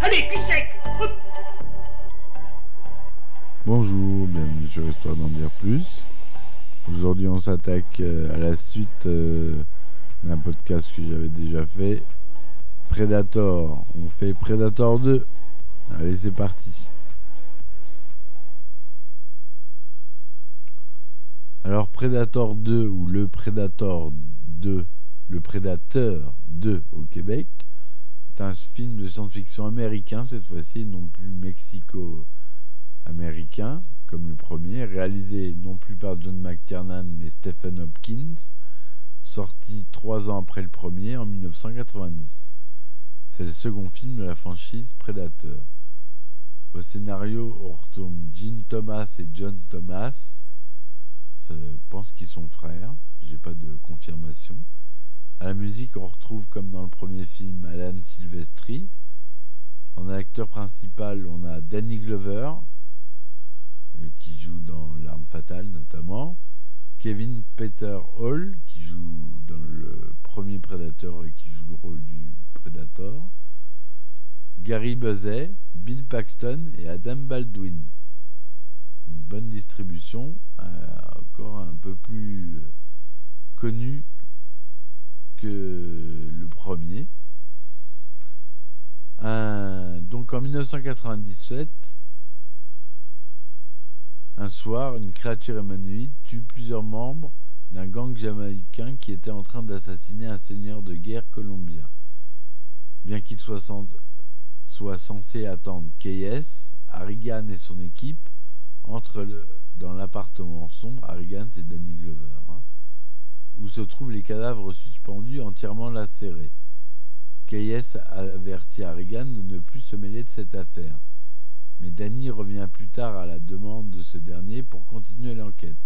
Allez, cul sec. Bonjour, bienvenue sur Histoire d'en dire plus. Aujourd'hui, on s'attaque euh, à la suite euh, d'un podcast que j'avais déjà fait. Predator. On fait Predator 2. Allez, c'est parti. Alors, Predator 2 ou le Predator 2, le Prédateur 2 au Québec, est un film de science-fiction américain cette fois-ci, non plus mexico-américain comme le premier, réalisé non plus par John McTiernan mais Stephen Hopkins, sorti trois ans après le premier en 1990. C'est le second film de la franchise Predator. Au scénario, on retrouve Jim Thomas et John Thomas. Je pense qu'ils sont frères, j'ai pas de confirmation. À la musique, on retrouve comme dans le premier film Alan Silvestri. En acteur principal, on a Danny Glover, euh, qui joue dans L'arme fatale notamment. Kevin Peter Hall, qui joue dans le premier Predator et qui joue le rôle du Predator. Gary Buzet, Bill Paxton et Adam Baldwin. Une bonne distribution, euh, encore un peu plus euh, connue le premier. Donc en 1997, un soir, une créature humanoïde tue plusieurs membres d'un gang jamaïcain qui était en train d'assassiner un seigneur de guerre colombien. Bien qu'il soit, censé attendre KS, Harrigan et son équipe entrent dans l'appartement sombre, Harrigan c'est Danny Glover, hein, où se trouvent les cadavres suspendus entièrement lacérés. KS avertit Harrigan de ne plus se mêler de cette affaire mais Danny revient plus tard à la demande de ce dernier pour continuer l'enquête.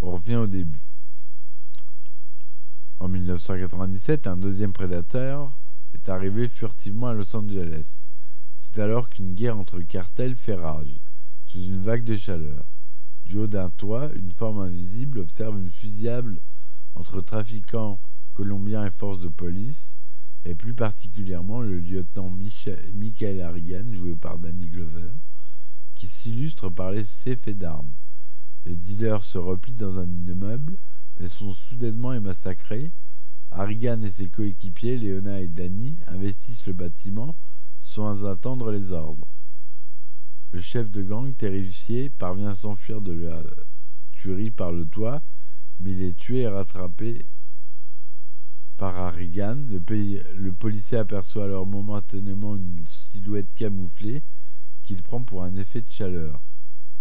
On revient au début. En 1997, un deuxième prédateur est arrivé furtivement à Los Angeles. C'est alors qu'une guerre entre cartels fait rage, sous une vague de chaleur. Du haut d'un toit, une forme invisible observe une fusillade entre trafiquants colombien et forces de police, et plus particulièrement le lieutenant Michael Harrigan, joué par Danny Glover, qui s'illustre par ses faits d'armes. Les dealers se replient dans un immeuble, mais sont soudainement massacrés. Harrigan et ses coéquipiers, Léona et Danny, investissent le bâtiment sans attendre les ordres. Le chef de gang, terrifié, parvient à s'enfuir de la tuerie par le toit, mais il est tué et rattrapé par Harrigan. Le, le, policier aperçoit alors momentanément une silhouette camouflée qu'il prend pour un effet de chaleur.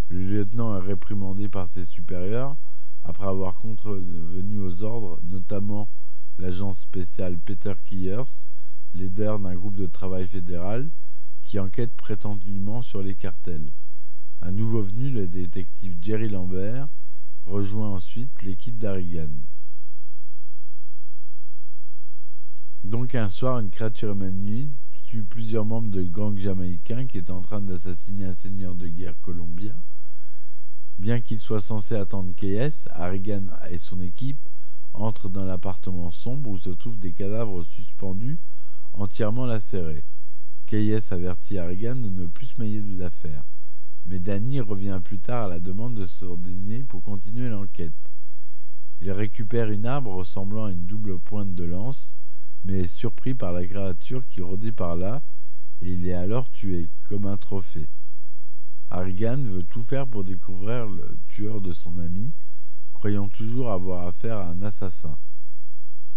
Le lieutenant est réprimandé par ses supérieurs après avoir contrevenu aux ordres, notamment l'agent spécial Peter Keyers, leader d'un groupe de travail fédéral qui enquête prétendument sur les cartels. Un nouveau venu, le détective Jerry Lambert, rejoint ensuite l'équipe d'Harrigan. Donc un soir, une créature humanoïde tue plusieurs membres de gang jamaïcains qui étaient en train d'assassiner un seigneur de guerre colombien. Bien qu'il soit censé attendre KS, Harrigan et son équipe entrent dans l'appartement sombre où se trouvent des cadavres suspendus, entièrement lacérés. KS avertit Harrigan de ne plus se mêler de l'affaire. Mais Danny revient plus tard à la demande de s'ordonner pour continuer l'enquête. Il récupère une arbre ressemblant à une double pointe de lance mais est surpris par la créature qui rôdait par là, et il est alors tué, comme un trophée. Harrigan veut tout faire pour découvrir le tueur de son ami, croyant toujours avoir affaire à un assassin.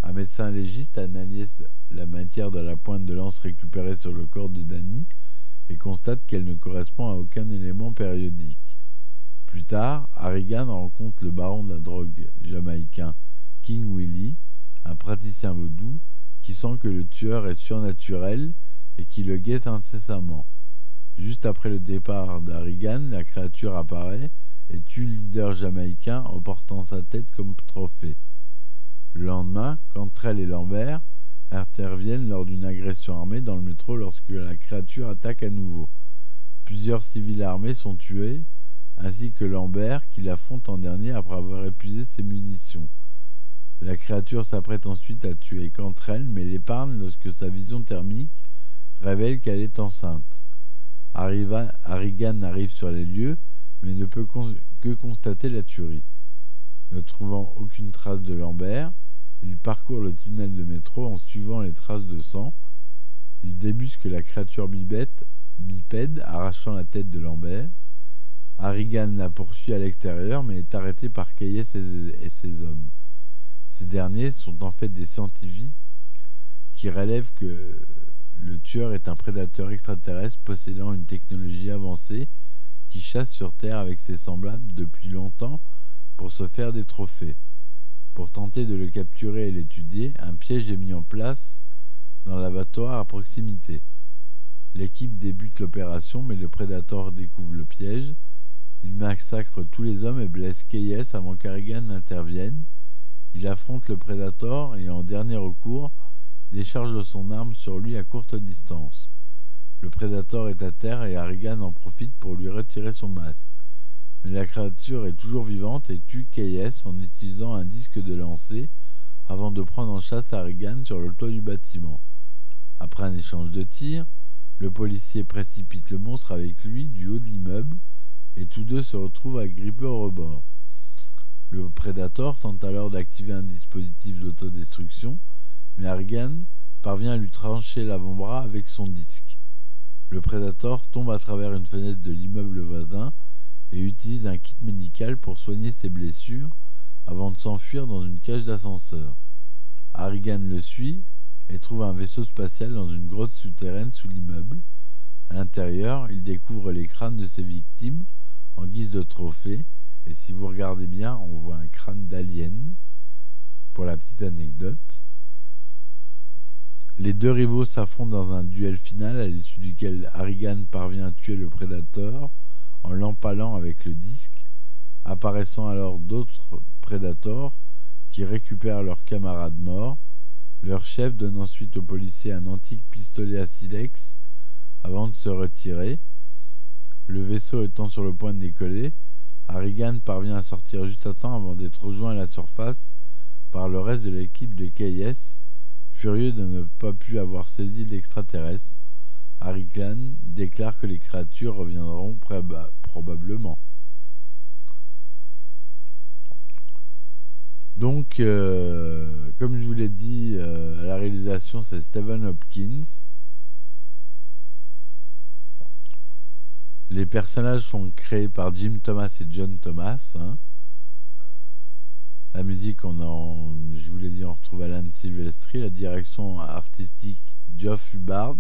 Un médecin légiste analyse la matière de la pointe de lance récupérée sur le corps de Danny, et constate qu'elle ne correspond à aucun élément périodique. Plus tard, Harrigan rencontre le baron de la drogue jamaïcain King Willie, un praticien vaudou qui sent que le tueur est surnaturel et qui le guette incessamment. Juste après le départ d'Harrigan, la créature apparaît et tue le leader jamaïcain en portant sa tête comme trophée. Le lendemain, Cantrell et Lambert interviennent lors d'une agression armée dans le métro lorsque la créature attaque à nouveau. Plusieurs civils armés sont tués, ainsi que Lambert qui l'affronte en dernier après avoir épuisé ses munitions. La créature s'apprête ensuite à tuer Cantrell, mais l'épargne lorsque sa vision thermique révèle qu'elle est enceinte. Harrigan arrive sur les lieux, mais ne peut que constater la tuerie. Ne trouvant aucune trace de Lambert, il parcourt le tunnel de métro en suivant les traces de sang. Il débusque la créature bipède, arrachant la tête de Lambert. Harrigan la poursuit à l'extérieur, mais est arrêté par Kayes et ses hommes. Ces derniers sont en fait des scientifiques qui relèvent que le tueur est un prédateur extraterrestre possédant une technologie avancée qui chasse sur Terre avec ses semblables depuis longtemps pour se faire des trophées. Pour tenter de le capturer et l'étudier, un piège est mis en place dans l'abattoir à proximité. L'équipe débute l'opération, mais le prédateur découvre le piège. Il massacre tous les hommes et blesse Keyes avant qu'Arigan n'intervienne. Il affronte le Predator et en dernier recours décharge son arme sur lui à courte distance. Le Predator est à terre et Harrigan en profite pour lui retirer son masque. Mais la créature est toujours vivante et tue Keyes en utilisant un disque de lancer avant de prendre en chasse Harrigan sur le toit du bâtiment. Après un échange de tirs, le policier précipite le monstre avec lui du haut de l'immeuble et tous deux se retrouvent agrippés au rebord. Le Predator tente alors d'activer un dispositif d'autodestruction, mais Harrigan parvient à lui trancher l'avant-bras avec son disque. Le Predator tombe à travers une fenêtre de l'immeuble voisin et utilise un kit médical pour soigner ses blessures avant de s'enfuir dans une cage d'ascenseur. Harrigan le suit et trouve un vaisseau spatial dans une grotte souterraine sous l'immeuble. À l'intérieur, il découvre les crânes de ses victimes en guise de trophée et si vous regardez bien, on voit un crâne d'alien. Pour la petite anecdote. Les deux rivaux s'affrontent dans un duel final à l'issue duquel Harrigan parvient à tuer le prédateur en l'empalant avec le disque, apparaissant alors d'autres prédateurs qui récupèrent leurs camarades morts. Leur chef donne ensuite aux policiers un antique pistolet à silex avant de se retirer. Le vaisseau étant sur le point de décoller, Harrigan parvient à sortir juste à temps avant d'être rejoint à la surface par le reste de l'équipe de KS, furieux de ne pas pu avoir saisi l'extraterrestre. Harrigan déclare que les créatures reviendront probablement. Donc, euh, comme je vous l'ai dit, euh, à la réalisation, c'est Stephen Hopkins. Les personnages sont créés par Jim Thomas et John Thomas. Hein. La musique, on en, je vous l'ai dit, on retrouve Alan Silvestri. La direction artistique, Geoff Hubbard.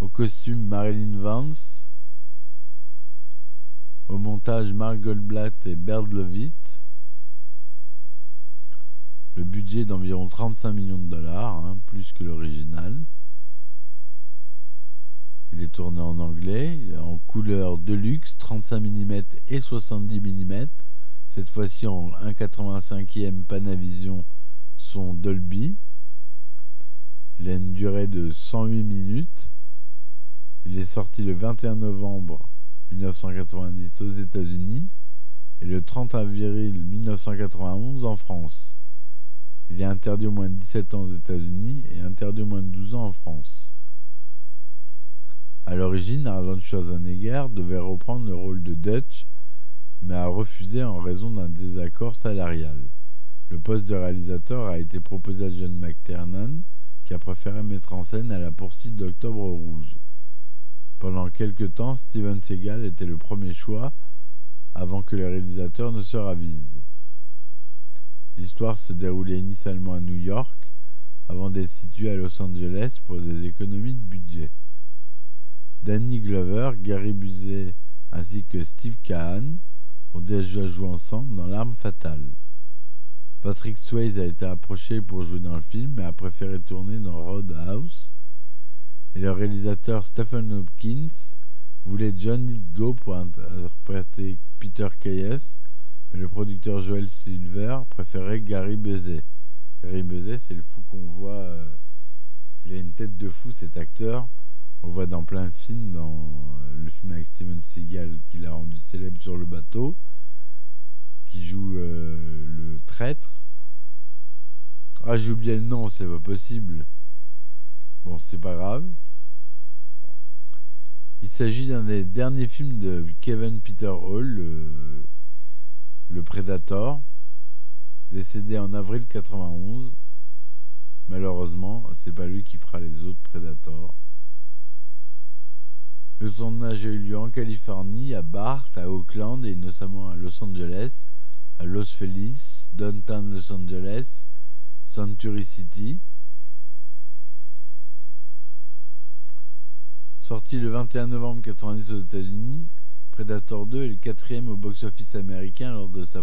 Au costume, Marilyn Vance. Au montage, Mark Goldblatt et Berd Levitt. Le budget d'environ 35 millions de dollars, hein, plus que l'original. Il est tourné en anglais, en couleur deluxe, 35 mm et 70 mm. Cette fois-ci en 1,85e Panavision son Dolby. Il a une durée de 108 minutes. Sorti le 21 novembre 1990 aux États-Unis et le 30 avril 1991 en France. Il est interdit au moins de 17 ans aux États-Unis et interdit au moins de 12 ans en France. À l'origine, Arnold Schwarzenegger devait reprendre le rôle de Dutch, mais a refusé en raison d'un désaccord salarial. Le poste de réalisateur a été proposé à John McTiernan, qui a préféré mettre en scène à la poursuite d'Octobre Rouge. Pendant quelque temps, Steven Seagal était le premier choix, avant que le réalisateur ne se ravise. L'histoire se déroulait initialement à New York, avant d'être située à Los Angeles pour des économies de budget. Danny Glover, Gary Busey ainsi que Steve Kahn ont déjà joué ensemble dans L'arme fatale. Patrick Swayze a été approché pour jouer dans le film mais a préféré tourner dans Roadhouse. Et le réalisateur Stephen Hopkins voulait John Lithgow pour interpréter Peter Kayes, mais le producteur Joel Silver préférait Gary Busey. Gary Busey, c'est le fou qu'on voit. Euh, il a une tête de fou, cet acteur. On voit dans plein de films, dans euh, le film avec Steven Seagal qu'il a rendu célèbre sur le bateau, qui joue euh, le traître. Ah, j'ai oublié le nom, c'est pas possible. Bon, c'est pas grave. Il s'agit d'un des derniers films de Kevin Peter Hall, le, Predator, décédé en avril 91. Malheureusement, c'est pas lui qui fera les autres Predators. Le tournage a eu lieu en Californie, à Bart, à Oakland et notamment à Los Angeles, à Los Feliz, Downtown Los Angeles, Century City. Sorti le 21 novembre 1990 aux États-Unis, Predator 2 est le quatrième au box-office américain lors de sa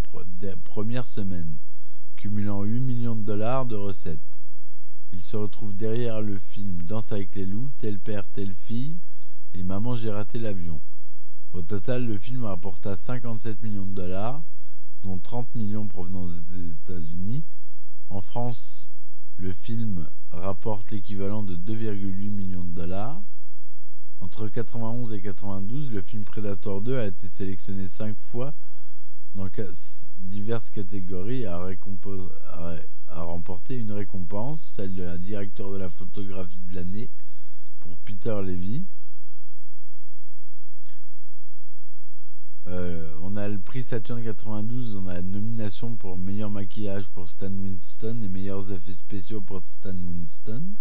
première semaine, cumulant 8 millions de dollars de recettes. Il se retrouve derrière le film Danse avec les loups, Tel père, telle fille et Maman j'ai raté l'avion. Au total, le film rapporta 57 millions de dollars, dont 30 millions provenant des États-Unis. En France, le film rapporte l'équivalent de 2,8 millions de dollars. Entre 91 et 92, le film Predator 2 a été sélectionné 5 fois dans diverses catégories et a, remporté une récompense, celle de la directeur de la photographie de l'année pour Peter Levy. Euh, on a le prix Saturn 92, on a la nomination pour meilleur maquillage pour Stan Winston et meilleurs effets spéciaux pour Stan Winston.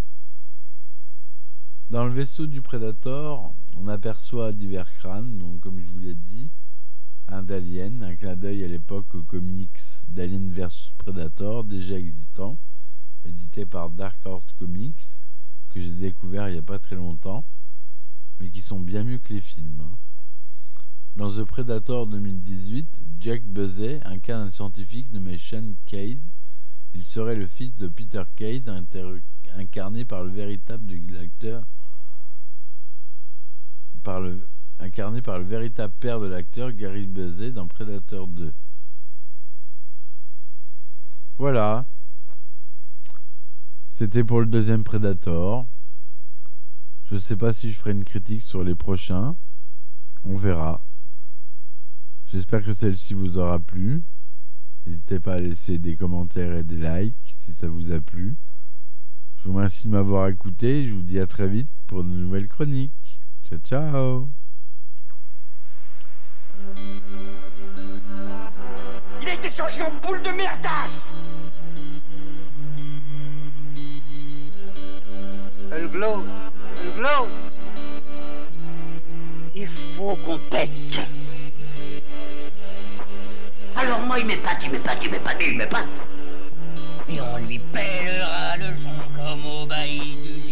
Dans le vaisseau du Predator, on aperçoit divers crânes, donc comme je vous l'ai dit, un d'Alien, un clin d'œil à l'époque aux comics d'Alien vs Predator déjà existant, édité par Dark Horse Comics, que j'ai découvert il n'y a pas très longtemps, mais qui sont bien mieux que les films. Hein. Dans The Predator 2018, Jack Buzzey incarne un scientifique nommé Sean Case. Il serait le fils de Peter Case, incarné par le véritable acteur par le, incarné par le véritable père de l'acteur Gary Busey dans Predator 2. Voilà. C'était pour le deuxième Predator. Je sais pas si je ferai une critique sur les prochains. On verra. J'espère que celle-ci vous aura plu. N'hésitez pas à laisser des commentaires et des likes si ça vous a plu. Je vous remercie de m'avoir écouté. Je vous dis à très vite pour de nouvelles chroniques. Ciao, ciao. Il a été changé en boule de merdasse Elle glow Elle glow Il faut qu'on pète. Alors moi il m'épate, il m'épate, il m'épate, il m'épate Et on lui pèlera le son comme au bailli du